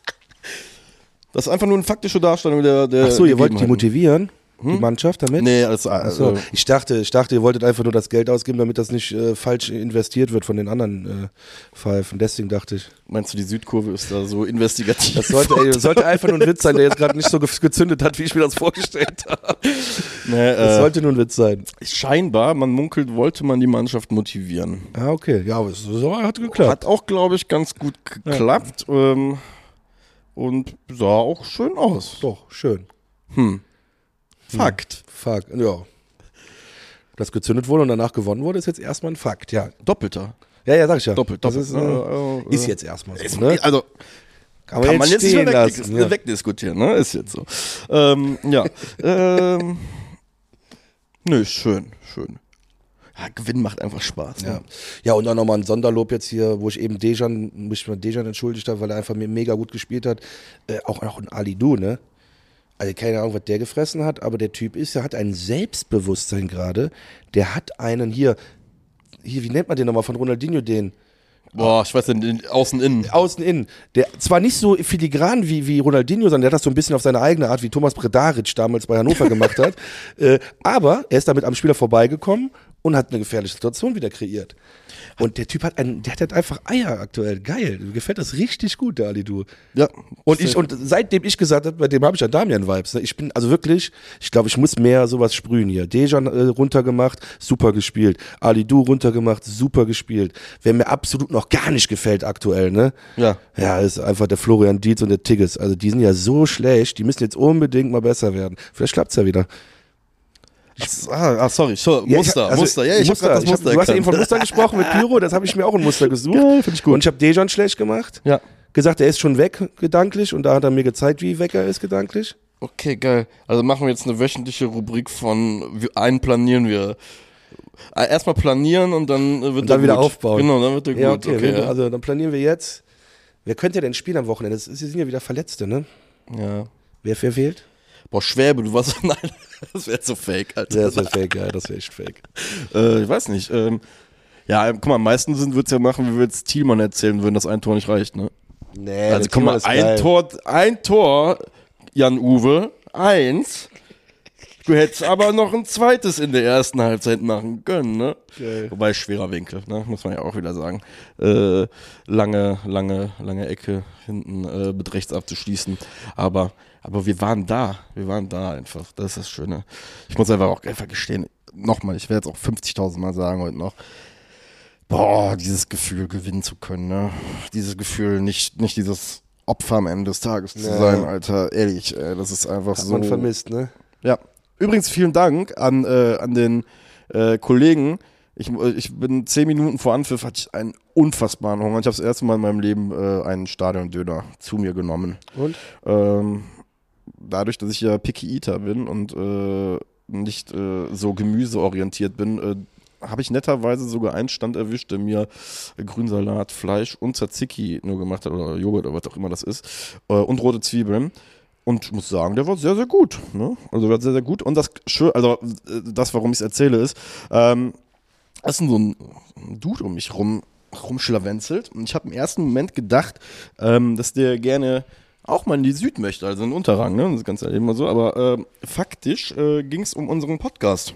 Das ist einfach nur eine faktische Darstellung der, der Ach so, ihr wollt die motivieren, die Mannschaft damit? Nee, also, also Ich dachte, ich dachte, ihr wolltet einfach nur das Geld ausgeben, damit das nicht äh, falsch investiert wird von den anderen äh, Pfeifen. Deswegen dachte ich. meinst du, die Südkurve ist da so investigativ? Das sollte, ey, sollte einfach nur ein Witz sein, der jetzt gerade nicht so ge gezündet hat, wie ich mir das vorgestellt habe. nee, Das äh, sollte nur ein Witz sein. scheinbar, man munkelt, wollte man die Mannschaft motivieren. Ah, okay. Ja, aber es so hat geklappt. Hat auch, glaube ich, ganz gut geklappt. Ähm, und sah auch schön aus. Doch, schön. Fakt. Fuck, ja. Dass gezündet wurde und danach gewonnen wurde, ist jetzt erstmal ein Fakt, ja. Doppelter. Ja, ja, sag ich ja. Doppelt, doppelt. ist, äh, ist jetzt erstmal so. Ist, Ne? Also Kann kann man jetzt nicht weg, lassen. Ja. wegdiskutieren, ne? Ist jetzt so. Ähm, ja. ähm, nö, schön, schön. Ja, Gewinn macht einfach Spaß. Ja. Ne? ja, und auch nochmal ein Sonderlob jetzt hier, wo ich eben Dejan, mich mal Dejan entschuldigt habe, weil er einfach mega gut gespielt hat. Äh, auch, auch ein Ali Du, ne? Also keine Ahnung, was der gefressen hat, aber der Typ ist, der hat ein Selbstbewusstsein gerade. Der hat einen hier, hier, wie nennt man den nochmal von Ronaldinho den? Boah, ich weiß nicht, außen innen. Außen innen. Der zwar nicht so filigran wie, wie Ronaldinho, sondern der hat das so ein bisschen auf seine eigene Art, wie Thomas Bredaric damals bei Hannover gemacht hat. Äh, aber er ist damit am Spieler vorbeigekommen und hat eine gefährliche Situation wieder kreiert. Und der Typ hat einen, der hat halt einfach Eier aktuell. Geil. Mir gefällt das richtig gut, der Ali, du. Ja. Und ich, und seitdem ich gesagt habe, bei dem habe ich ja Damian-Vibes. Ne? Ich bin also wirklich, ich glaube, ich muss mehr sowas sprühen hier. Dejan äh, runtergemacht, super gespielt. Ali Du runtergemacht, super gespielt. Wer mir absolut noch gar nicht gefällt aktuell, ne? Ja. Ja, ist einfach der Florian Dietz und der Tigges. Also die sind ja so schlecht, die müssen jetzt unbedingt mal besser werden. Vielleicht klappt's ja wieder. Ah, ah, sorry, so, Ja, Muster, ich, also, Muster. Ja, ich Muster. hab das Ich hab, Muster Du hast ja eben von. Muster gesprochen mit Pyro, das habe ich mir auch ein Muster gesucht. Geil, find ich gut. Und ich habe Dejan schlecht gemacht. Ja. Gesagt, er ist schon weg gedanklich und da hat er mir gezeigt, wie weg er ist gedanklich. Okay, geil. Also machen wir jetzt eine wöchentliche Rubrik von einen planieren wir. Äh, Erstmal planieren und dann wird Und dann er wieder gut. aufbauen. Genau, dann wird er Ja, gut. okay. Okay, wir- ja. Also dann planieren wir jetzt. Wer könnte denn spielen am Wochenende? Das ist, sie sind ja wieder Verletzte, ne? ja. Wer, wer fehlt? Boah, Schwäbe, du warst. Nein, das wäre so fake, Alter. Ja, das wäre fake, ja, das wäre echt fake. Äh, ich weiß nicht. Ähm, ja, guck mal, am meisten sind wird's ja machen, wie wir jetzt Thielmann erzählen würden, dass ein Tor nicht reicht, ne? Nee, Also guck mal, ein Tor, ein Tor, Jan-Uwe, eins. Du hättest aber noch ein zweites in der ersten Halbzeit machen können, ne? Geil. Wobei schwerer Winkel, ne? Muss man ja auch wieder sagen. Äh, lange, lange, lange Ecke hinten äh, mit rechts abzuschließen. Aber, aber wir waren da. Wir waren da einfach. Das ist das Schöne. Ich muss einfach auch einfach gestehen, nochmal, ich werde es auch 50.000 Mal sagen heute noch. Boah, dieses Gefühl gewinnen zu können, ne? Dieses Gefühl, nicht, nicht dieses Opfer am Ende des Tages zu Ja. sein, Alter. Ehrlich, ey, das ist einfach Hat so. man vermisst, ne? Ja. Übrigens vielen Dank an, äh, an den äh, Kollegen. Ich, ich bin zehn Minuten vor Anpfiff, hatte ich einen unfassbaren Hunger. Ich habe das erste Mal in meinem Leben äh, einen Stadion-Döner zu mir genommen. Und? Ähm, dadurch, dass ich ja Picky Eater bin und äh, nicht äh, so gemüseorientiert bin, äh, habe ich netterweise sogar einen Stand erwischt, der mir Grünsalat, Fleisch und Tzatziki nur gemacht hat, oder Joghurt oder was auch immer das ist, äh, und rote Zwiebeln. Und ich muss sagen, der war sehr, sehr gut. Ne? Also der war sehr, sehr gut. Und das, also äh, das, warum ich es erzähle, ist, ähm, das ist so ein Dude um mich rum rumschlawenzelt. Und ich habe im ersten Moment gedacht, ähm, dass der gerne auch mal in die Süd möchte, also in Unterrang, ne? Das ist ganz ehrlich immer so. Aber ähm, faktisch äh, ging es um unseren Podcast.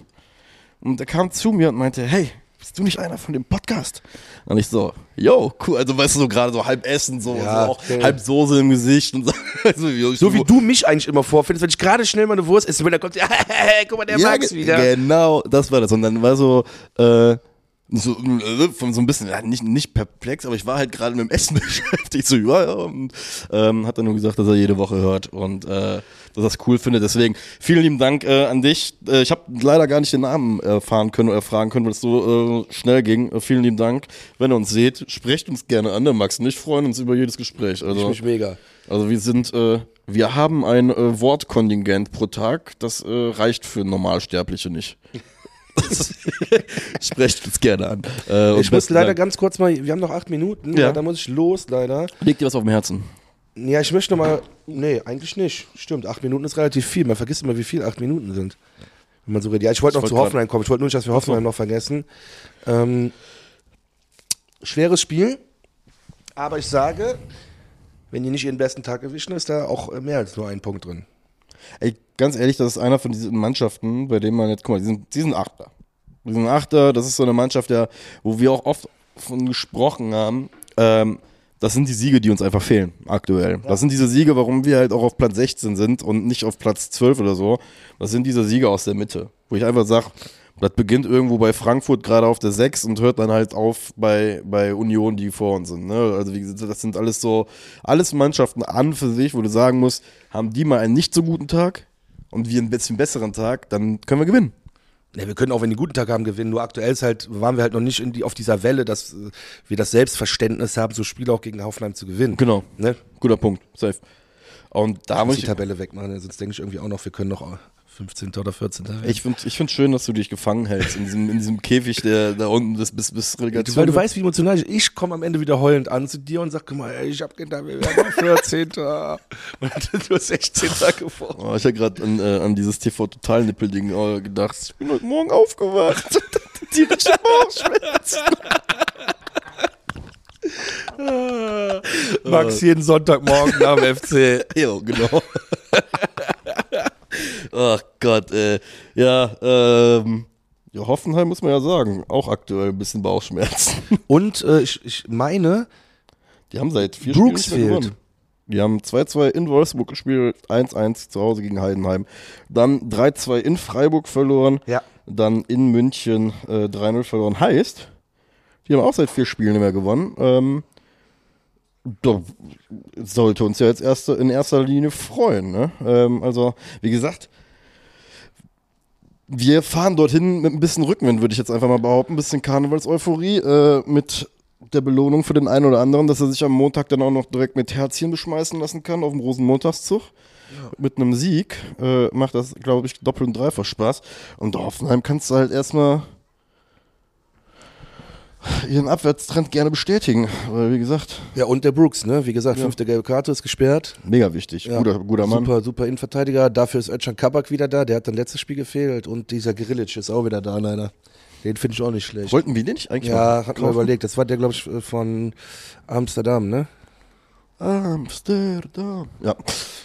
Und er kam zu mir und meinte, hey, bist du nicht einer von dem Podcast? Und ich so, yo, cool. Also weißt du, so gerade so halb Essen, so, Ja, so auch okay. halb Soße im Gesicht und so. Also, ich So wie du mich eigentlich immer vorfindest, wenn ich gerade schnell mal eine Wurst esse, wenn er kommt, ja, guck mal, der ja, ge- wieder. Genau, das war das. Und dann war so, äh, so, äh, von so ein bisschen, ja, nicht, nicht perplex, aber ich war halt gerade mit dem Essen beschäftigt. So, ja, ja. Und ähm, hat dann nur gesagt, dass er jede Woche hört und äh, dass er das cool findet. Deswegen vielen lieben Dank äh, an dich. Äh, ich habe leider gar nicht den Namen erfahren können oder fragen können, weil es so äh, schnell ging. Äh, vielen lieben Dank. Wenn ihr uns seht, sprecht uns gerne an, der Max und ich freuen uns über jedes Gespräch. Ich Also, mich mega. also wir sind, äh, wir haben ein äh, Wortkontingent pro Tag, das äh, reicht für Normalsterbliche nicht. Sprecht uns gerne an. Äh, Ich muss leider Dank. ganz kurz mal, wir haben noch acht Minuten, Ja. ja. da muss ich los, leider. Leg dir was auf dem Herzen. Ja, ich möchte noch mal, nee, eigentlich nicht. Stimmt, acht Minuten ist relativ viel. Man vergisst immer, wie viel acht Minuten sind. Wenn man so redet. Ja, ich wollte noch wollte zu Hoffenheim kommen. Ich wollte nur nicht, dass wir Hoffenheim noch vergessen. Ähm, schweres Spiel, aber ich sage, wenn die nicht ihren besten Tag erwischen, ist da auch mehr als nur ein Punkt drin. Ey, ganz ehrlich, das ist einer von diesen Mannschaften, bei denen man jetzt, guck mal, die sind, die sind Achter. Die sind Achter, das ist so eine Mannschaft, ja, wo wir auch oft von gesprochen haben, ähm, das sind die Siege, die uns einfach fehlen, aktuell. Das sind diese Siege, warum wir halt auch auf Platz 16 sind und nicht auf Platz 12 oder so. Das sind diese Siege aus der Mitte, wo ich einfach sage, das beginnt irgendwo bei Frankfurt gerade auf der 6 und hört dann halt auf bei, bei Union, die vor uns sind. Ne? Also wie gesagt, das sind alles so, alles Mannschaften an für sich, wo du sagen musst, haben die mal einen nicht so guten Tag und wir einen bisschen besseren Tag, dann können wir gewinnen. Ja, wir können auch, wenn die einen guten Tag haben, gewinnen. Nur aktuell ist halt, waren wir halt noch nicht die, auf dieser Welle, dass äh, wir das Selbstverständnis haben, so Spiele auch gegen Hoffenheim zu gewinnen. Genau. Ne? Guter Punkt. Safe. Und da Da muss ich die ich. Tabelle wegmachen, sonst denke ich irgendwie auch noch, wir können noch 15. oder 14. Ich finde ich find schön, dass du dich gefangen hältst in diesem, in diesem Käfig, der da unten bis, bis, bis Relegation. Weil du weißt, wie emotional ich Ich komme am Ende wieder heulend an zu dir und sag, guck mal, ey, ich hab gedacht, wir werden 14. und du hast 16. geworden. Oh, ich habe gerade an, äh, an dieses TV-Total-Nippel-Ding äh, gedacht. Ich bin heute Morgen aufgewacht. Tierische Bauchschmerzen. Max jeden Sonntagmorgen dem FC. Jo, genau. Ach Gott, ey. Ja, ähm, ja, Hoffenheim muss man ja sagen, auch aktuell ein bisschen Bauchschmerzen. Und äh, ich, ich meine, Die haben seit vier Brooks Spielen fehlt. gewonnen. Die haben 2-2 in Wolfsburg gespielt, 1-1 zu Hause gegen Heidenheim. Dann 3-2 in Freiburg verloren. Ja. Dann in München äh, 3-0 verloren. Heißt, die haben auch seit vier Spielen nicht mehr gewonnen. Ähm, da sollte uns ja jetzt erste, in erster Linie freuen. Ne? Ähm, also, wie gesagt, wir fahren dorthin mit ein bisschen Rückenwind, würde ich jetzt einfach mal behaupten. Ein bisschen Karnevals-Euphorie äh, mit der Belohnung für den einen oder anderen, dass er sich am Montag dann auch noch direkt mit Herzchen beschmeißen lassen kann auf dem Rosenmontagszug. Mit einem Sieg äh, macht das, glaube ich, doppelt und dreifach Spaß. Und Hoffenheim kannst du halt erstmal ihren Abwärtstrend gerne bestätigen. Weil, wie gesagt, ja, und der Brooks, ne? Wie gesagt, fünfte gelbe Karte ist gesperrt. mega wichtig. Ja. Guter, guter Mann. Super, super Innenverteidiger. Dafür ist Özcan Kabak wieder da. Der hat dann letztes Spiel gefehlt. Und dieser Grilic ist auch wieder da, leider. Den finde ich auch nicht schlecht. Wollten wir den nicht eigentlich ja, hat man überlegt. Das war der, glaube ich, von Amsterdam, ne? Amsterdam. Ja,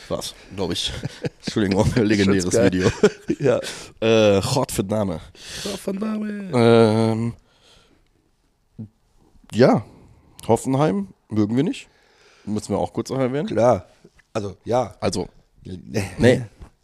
war's, glaube ich. Entschuldigung, legendäres. Video. Ja. äh, Gottverdame. Von Name. Ähm, ja, Hoffenheim mögen wir nicht. Müssen wir auch kurz noch erwähnen. Klar. Also, ja. Also, Nee.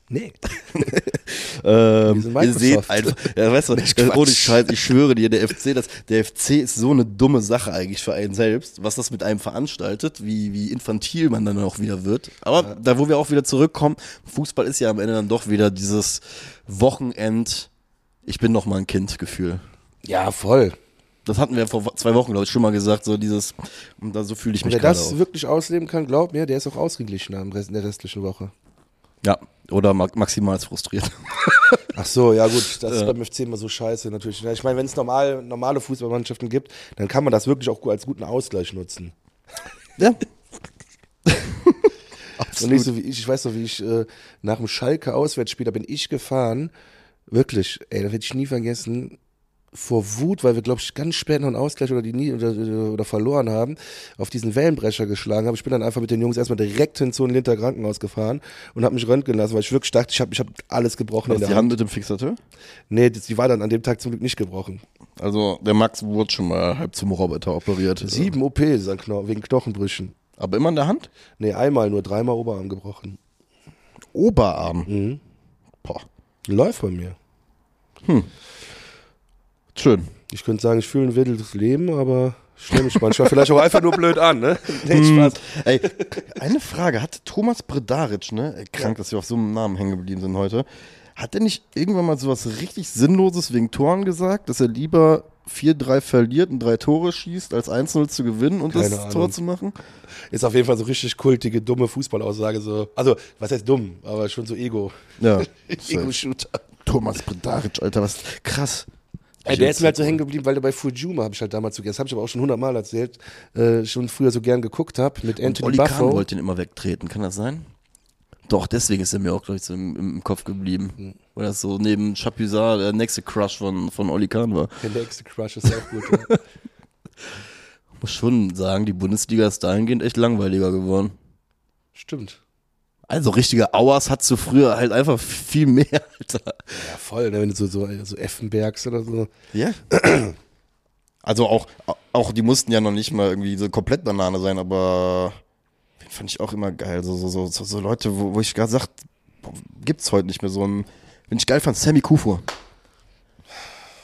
nee. Ähm, ihr seht einfach, ja, weißt du, ohne Scheiß, ich schwöre dir, der FC, das, der FC ist so eine dumme Sache eigentlich für einen selbst, was das mit einem veranstaltet, wie, wie infantil man dann auch wieder wird. Aber da, wo wir auch wieder zurückkommen, Fußball ist ja am Ende dann doch wieder dieses Wochenend, ich bin noch mal ein Kind Gefühl. Ja, voll. Das hatten wir vor zwei Wochen, glaube ich, schon mal gesagt, so dieses, und da so fühle ich mich wer das auch. wirklich ausleben kann, glaub mir, der ist auch ausgeglichen am Rest, in der restlichen Woche. Ja, oder ma maximal frustriert. Ach so, ja gut, das ist beim FC immer so scheiße natürlich. Ich meine, wenn es normal, normale Fußballmannschaften gibt, dann kann man das wirklich auch als guten Ausgleich nutzen. ja. Und nicht so wie ich, ich weiß noch, wie ich äh, nach dem Schalke Auswärtsspiel, da bin ich gefahren, wirklich, ey, da werde ich nie vergessen, vor Wut, weil wir, glaube ich, ganz spät noch einen Ausgleich oder, die nie, oder, oder verloren haben, auf diesen Wellenbrecher geschlagen habe. Ich bin dann einfach mit den Jungs erstmal direkt hin zu einem Linter Krankenhaus gefahren und habe mich röntgen lassen, weil ich wirklich dachte, ich habe ich hab alles gebrochen der die Hand. Hand mit dem Fixateur? Nee, das, die war dann an dem Tag zum Glück nicht gebrochen. Also der Max wurde schon mal halb zum Roboter operiert. Sieben OPs an Kno wegen Knochenbrüchen. Aber immer in der Hand? Nee, einmal nur, dreimal Oberarm gebrochen. Oberarm. Mhm. Boah. Läuft bei mir. Schön. Ich könnte sagen, ich fühle ein wildes Leben, aber ich stelle mich manchmal vielleicht auch einfach nur blöd an, ne? Nee, Spaß. Ey, eine Frage. Hat Thomas Bredaric, ne? Krank, dass wir auf so einem Namen hängen geblieben sind heute. Hat er nicht irgendwann mal sowas richtig Sinnloses wegen Toren gesagt, dass er lieber 4-3 verliert und drei Tore schießt, als 1-0 zu gewinnen und Keine das Ahnung. Tor zu machen? Ist auf jeden Fall so richtig kultige, dumme Fußballaussage. So. Also, was heißt dumm, aber schon so Ego. Ja. Ego-Shooter. Thomas Bredaric, Alter, was krass. Ey, der ist mir halt so hängen geblieben, weil der bei Fujuma, habe ich halt damals so gern, das habe ich aber auch schon hundertmal erzählt, äh, schon früher so gern geguckt habe mit Anthony Kahn Buffo. wollte ihn immer wegtreten, kann das sein? Doch, deswegen ist er mir auch, glaube ich, so im, im Kopf geblieben. Weil das so neben Chapuisat der nächste Crush von, von Oli Kahn war. Der nächste Crush ist auch gut. Ja. Muss schon sagen, die Bundesliga ist dahingehend echt langweiliger geworden. Stimmt. Also richtige Auers hat zu früher halt einfach viel mehr, Alter. Ja, voll, ne, wenn du so, so, so Effenbergs oder so. Ja. Also auch, auch die mussten ja noch nicht mal irgendwie so komplett Banane sein, aber den fand ich auch immer geil. So, so, so, so, so Leute, wo, wo ich gerade sagt, gibt's heute nicht mehr so einen. Wenn ich geil fand, Sammy Kufur.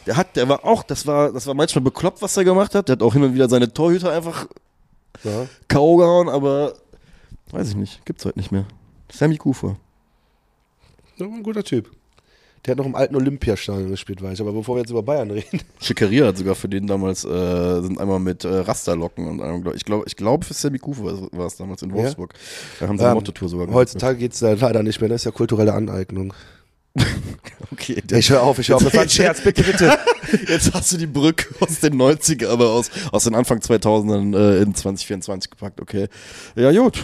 Der hat, der war auch, das war, das war manchmal bekloppt, was er gemacht hat. Der hat auch hin und wieder seine Torhüter einfach Ja. K.O. gehauen, aber weiß ich nicht, gibt's heute nicht mehr. Sammy Kufur. Ja, ein guter Typ. Der hat noch im alten Olympiastadion gespielt, weiß ich. Aber bevor wir jetzt über Bayern reden. Schickeria hat sogar für den damals, äh, sind einmal mit äh, Rasterlocken und einem, glaub- ich glaube, ich glaube für Sammy Kufa war es damals in Wolfsburg. Da haben sie eine Ähm, Mottotour sogar gemacht. Heutzutage geht es da leider nicht mehr. Das ist ja kulturelle Aneignung. Okay, Ich höre auf, ich höre auf. Das war ein Scherz, bitte, bitte. Jetzt hast du die Brücke aus den 90er, aber aus, aus den Anfang 2000ern äh, in 2024 gepackt, okay. Ja, gut.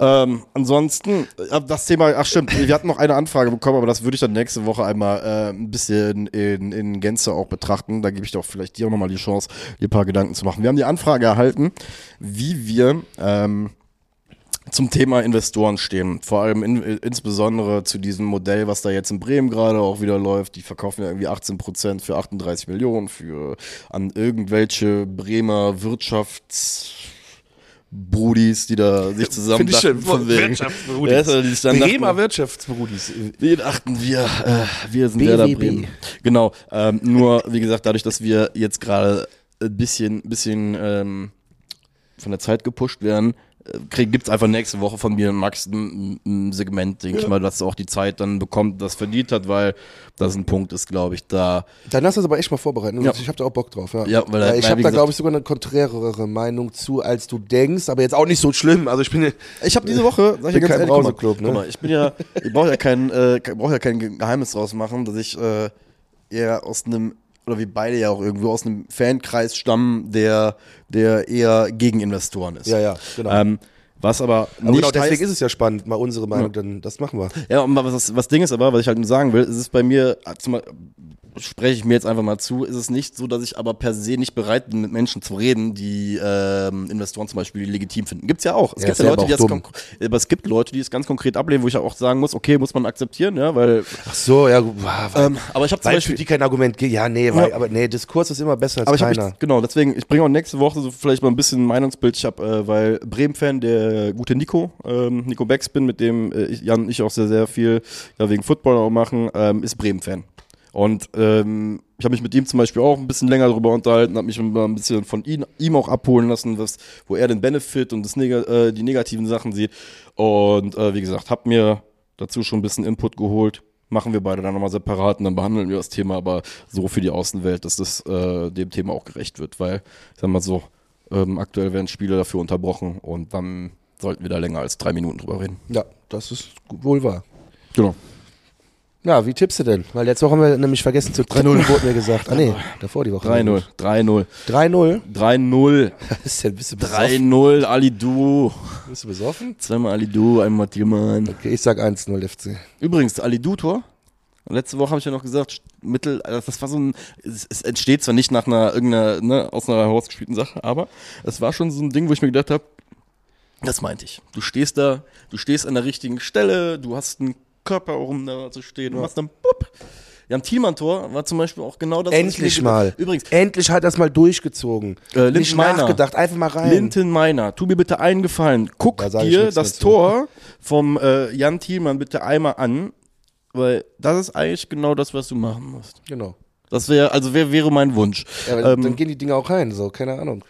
Ähm, ansonsten, äh, das Thema, ach stimmt, wir hatten noch eine Anfrage bekommen, aber das würde ich dann nächste Woche einmal äh, ein bisschen in, in Gänze auch betrachten. Da gebe ich doch vielleicht dir auch nochmal die Chance, dir ein paar Gedanken zu machen. Wir haben die Anfrage erhalten, wie wir ähm, zum Thema Investoren stehen. Vor allem in, insbesondere zu diesem Modell, was da jetzt in Bremen gerade auch wieder läuft. Die verkaufen ja irgendwie 18 Prozent für 38 Millionen für an irgendwelche Bremer Wirtschafts Brudis, die da sich zusammen Finde ich schön. dachten, von wegen- Wirtschaftsbrudis. Ja, die Bremer dachten, Wirtschaftsbrudis. wir dachten, wir, äh, wir sind Werder. Bremen. Genau. Ähm, nur, wie gesagt, dadurch, dass wir jetzt gerade ein bisschen, bisschen ähm, von der Zeit gepusht werden, gibt es einfach nächste Woche von mir und Max ein, ein Segment, denke ich mal, dass auch die Zeit dann bekommt, das verdient hat, weil das ein Punkt ist, glaube ich, da. Dann lass das aber echt mal vorbereiten. Ja. Ich habe da auch Bock drauf. Ja, Ja, weil- Weil weil, ich habe da, glaube ich, sogar eine konträrere Meinung zu, als du denkst. Aber jetzt auch nicht so schlimm. Also ich bin Ich habe diese Woche, sag ich Bin ganz kein ehrlich, guck mal, Brauseclub, ne? mal, ich bin ja, ich brauche ja kein, äh, brauche ja kein Geheimnis draus machen, dass ich äh, eher aus einem oder wir beide ja auch irgendwo aus einem Fankreis stammen, der, der eher gegen Investoren ist. Ja, ja, genau. Ähm, was aber, aber nicht genau deswegen heißt, ist es ja spannend, mal unsere Meinung, dann das machen wir. ja, und was, was Ding ist aber, was ich halt nur sagen will, ist es bei mir, spreche ich mir jetzt einfach mal zu, ist es nicht so, dass ich aber per se nicht bereit bin, mit Menschen zu reden, die ähm, Investoren zum Beispiel legitim finden. Gibt's ja auch. Es Ja, gibt ja ja Leute, die aber das aber es gibt Leute, die es ganz konkret ablehnen, wo ich auch sagen muss, okay, muss man akzeptieren, ja, weil Ach so, ja, weil, ähm, aber ich habe zum weil für Beispiel die kein Argument. Ja, nee, weil, Ja. aber nee, Diskurs ist immer besser als aber ich keiner. genau, deswegen, ich bringe auch nächste Woche so vielleicht mal ein bisschen Meinungsbild. Ich habe, äh, weil Bremen-Fan, der gute Nico, ähm, Nico Becks bin, mit dem äh, ich, Jan und ich auch sehr, sehr viel ja, wegen Football auch machen, ähm, ist Bremen-Fan. Und ähm, ich habe mich mit ihm zum Beispiel auch ein bisschen länger darüber unterhalten, habe mich ein bisschen von ihm, ihm auch abholen lassen, was, wo er den Benefit und das Neg äh, die negativen Sachen sieht. Und äh, wie gesagt, habe mir dazu schon ein bisschen Input geholt. Machen wir beide dann nochmal separat und dann behandeln wir das Thema aber so für die Außenwelt, dass das äh, dem Thema auch gerecht wird. Weil, ich sag mal so, ähm, aktuell werden Spiele dafür unterbrochen und dann sollten wir da länger als drei Minuten drüber reden. Ja, das ist wohl wahr. Genau. Ja, wie tippst du denn? Weil letzte Woche haben wir nämlich vergessen zu tippen, wurde mir gesagt. Ah nee, davor die Woche. 3-0. 3-0. 3-0? 3-0. Was ist denn, bist du besoffen? 3-0, Ali Du. Bist du besoffen? Zweimal Ali Du, einmal Tillmann. Okay, ich sag 1-0 FC. Übrigens, Ali Du-Tor. Letzte Woche habe ich ja noch gesagt, Mittel, also das war so ein, es, es entsteht zwar nicht nach einer irgendeiner, ne, aus einer herausgespielten Sache, aber es war schon so ein Ding, wo ich mir gedacht habe, das meinte ich. Du stehst da, du stehst an der richtigen Stelle, du hast einen Körper, um da zu stehen, du machst dann Pup. Ja, ein Thielmann-Tor war zum Beispiel auch genau das. was ich Endlich mal. Übrigens, Endlich hat das mal durchgezogen. Äh, Linden Nicht Meiner. nachgedacht, einfach mal rein. Linton Meiner, tu mir bitte einen Gefallen. Guck Da dir das dazu. Tor vom äh, Jan Thielmann bitte einmal an, weil das ist eigentlich genau das, was du machen musst. Genau. Das wäre, also wär, wäre mein Wunsch. Ja, Ähm, dann gehen die Dinge auch rein, so, keine Ahnung.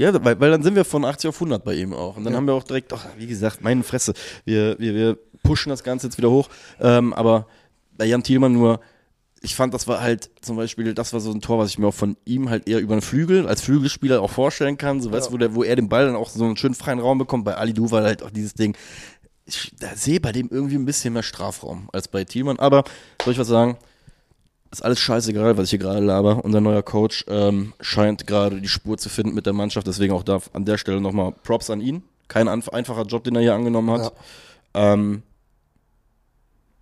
Ja, weil, weil dann sind wir von 80 auf 100 bei ihm auch. Und dann haben wir auch direkt, ach, wie gesagt, meine Fresse, wir, wir, wir pushen das Ganze jetzt wieder hoch. Ähm, aber bei Jan Thielmann nur, ich fand, das war halt zum Beispiel, das war so ein Tor, was ich mir auch von ihm halt eher über den Flügel, als Flügelspieler auch vorstellen kann. So, weißt du, wo, der, wo er den Ball dann auch so einen schönen freien Raum bekommt. Bei Ali Du war halt auch dieses Ding. Ich da sehe bei dem irgendwie ein bisschen mehr Strafraum als bei Thielmann. Aber soll ich was sagen? Ist alles scheißegal, was ich hier gerade laber. Unser neuer Coach ähm, scheint gerade die Spur zu finden mit der Mannschaft. Deswegen auch da an der Stelle nochmal Props an ihn. Kein einfacher Job, den er hier angenommen hat. Ähm,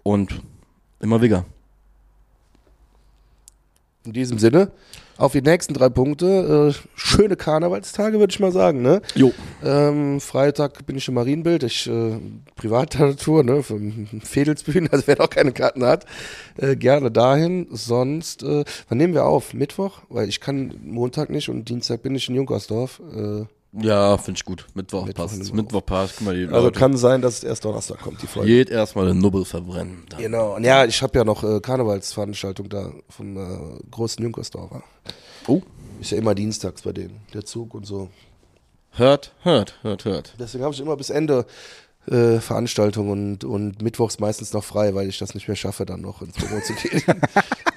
und immer Wigger. In diesem Sinne, auf die nächsten drei Punkte. Äh, schöne Karnevalstage, würde ich mal sagen. Ne? Jo. Ähm, Freitag bin ich im Marienbild, ich äh, privater Natur, ne, vom Fedelsbühnen, also wer noch keine Karten hat, äh, gerne dahin. Sonst, äh, wann nehmen wir auf? Mittwoch? Weil ich kann Montag nicht und Dienstag bin ich in Junkersdorf. Äh, Ja, finde ich gut. Mittwoch, Mittwoch passt. Mittwoch. Passt. Guck mal, die also Leute. kann sein, dass es erst Donnerstag kommt, die Folge. Geht erstmal den Nubbel verbrennen. Dann. Genau. Und ja, ich habe ja noch äh, Karnevalsveranstaltung da vom äh, großen Junkersdorfer. Oh. Ist ja immer dienstags bei denen, der Zug und so. Hört, hört, hört, hört. Deswegen habe ich immer bis Ende äh, Veranstaltung und, und mittwochs meistens noch frei, weil ich das nicht mehr schaffe, dann noch ins Büro zu gehen.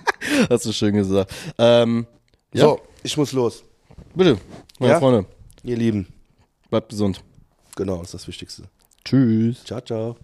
Hast du schön gesagt. Ähm, ja, So, ich muss los. bitte, meine Ja? Freunde. Ihr Lieben. Bleibt gesund. Genau, das ist das Wichtigste. Tschüss. Ciao, ciao.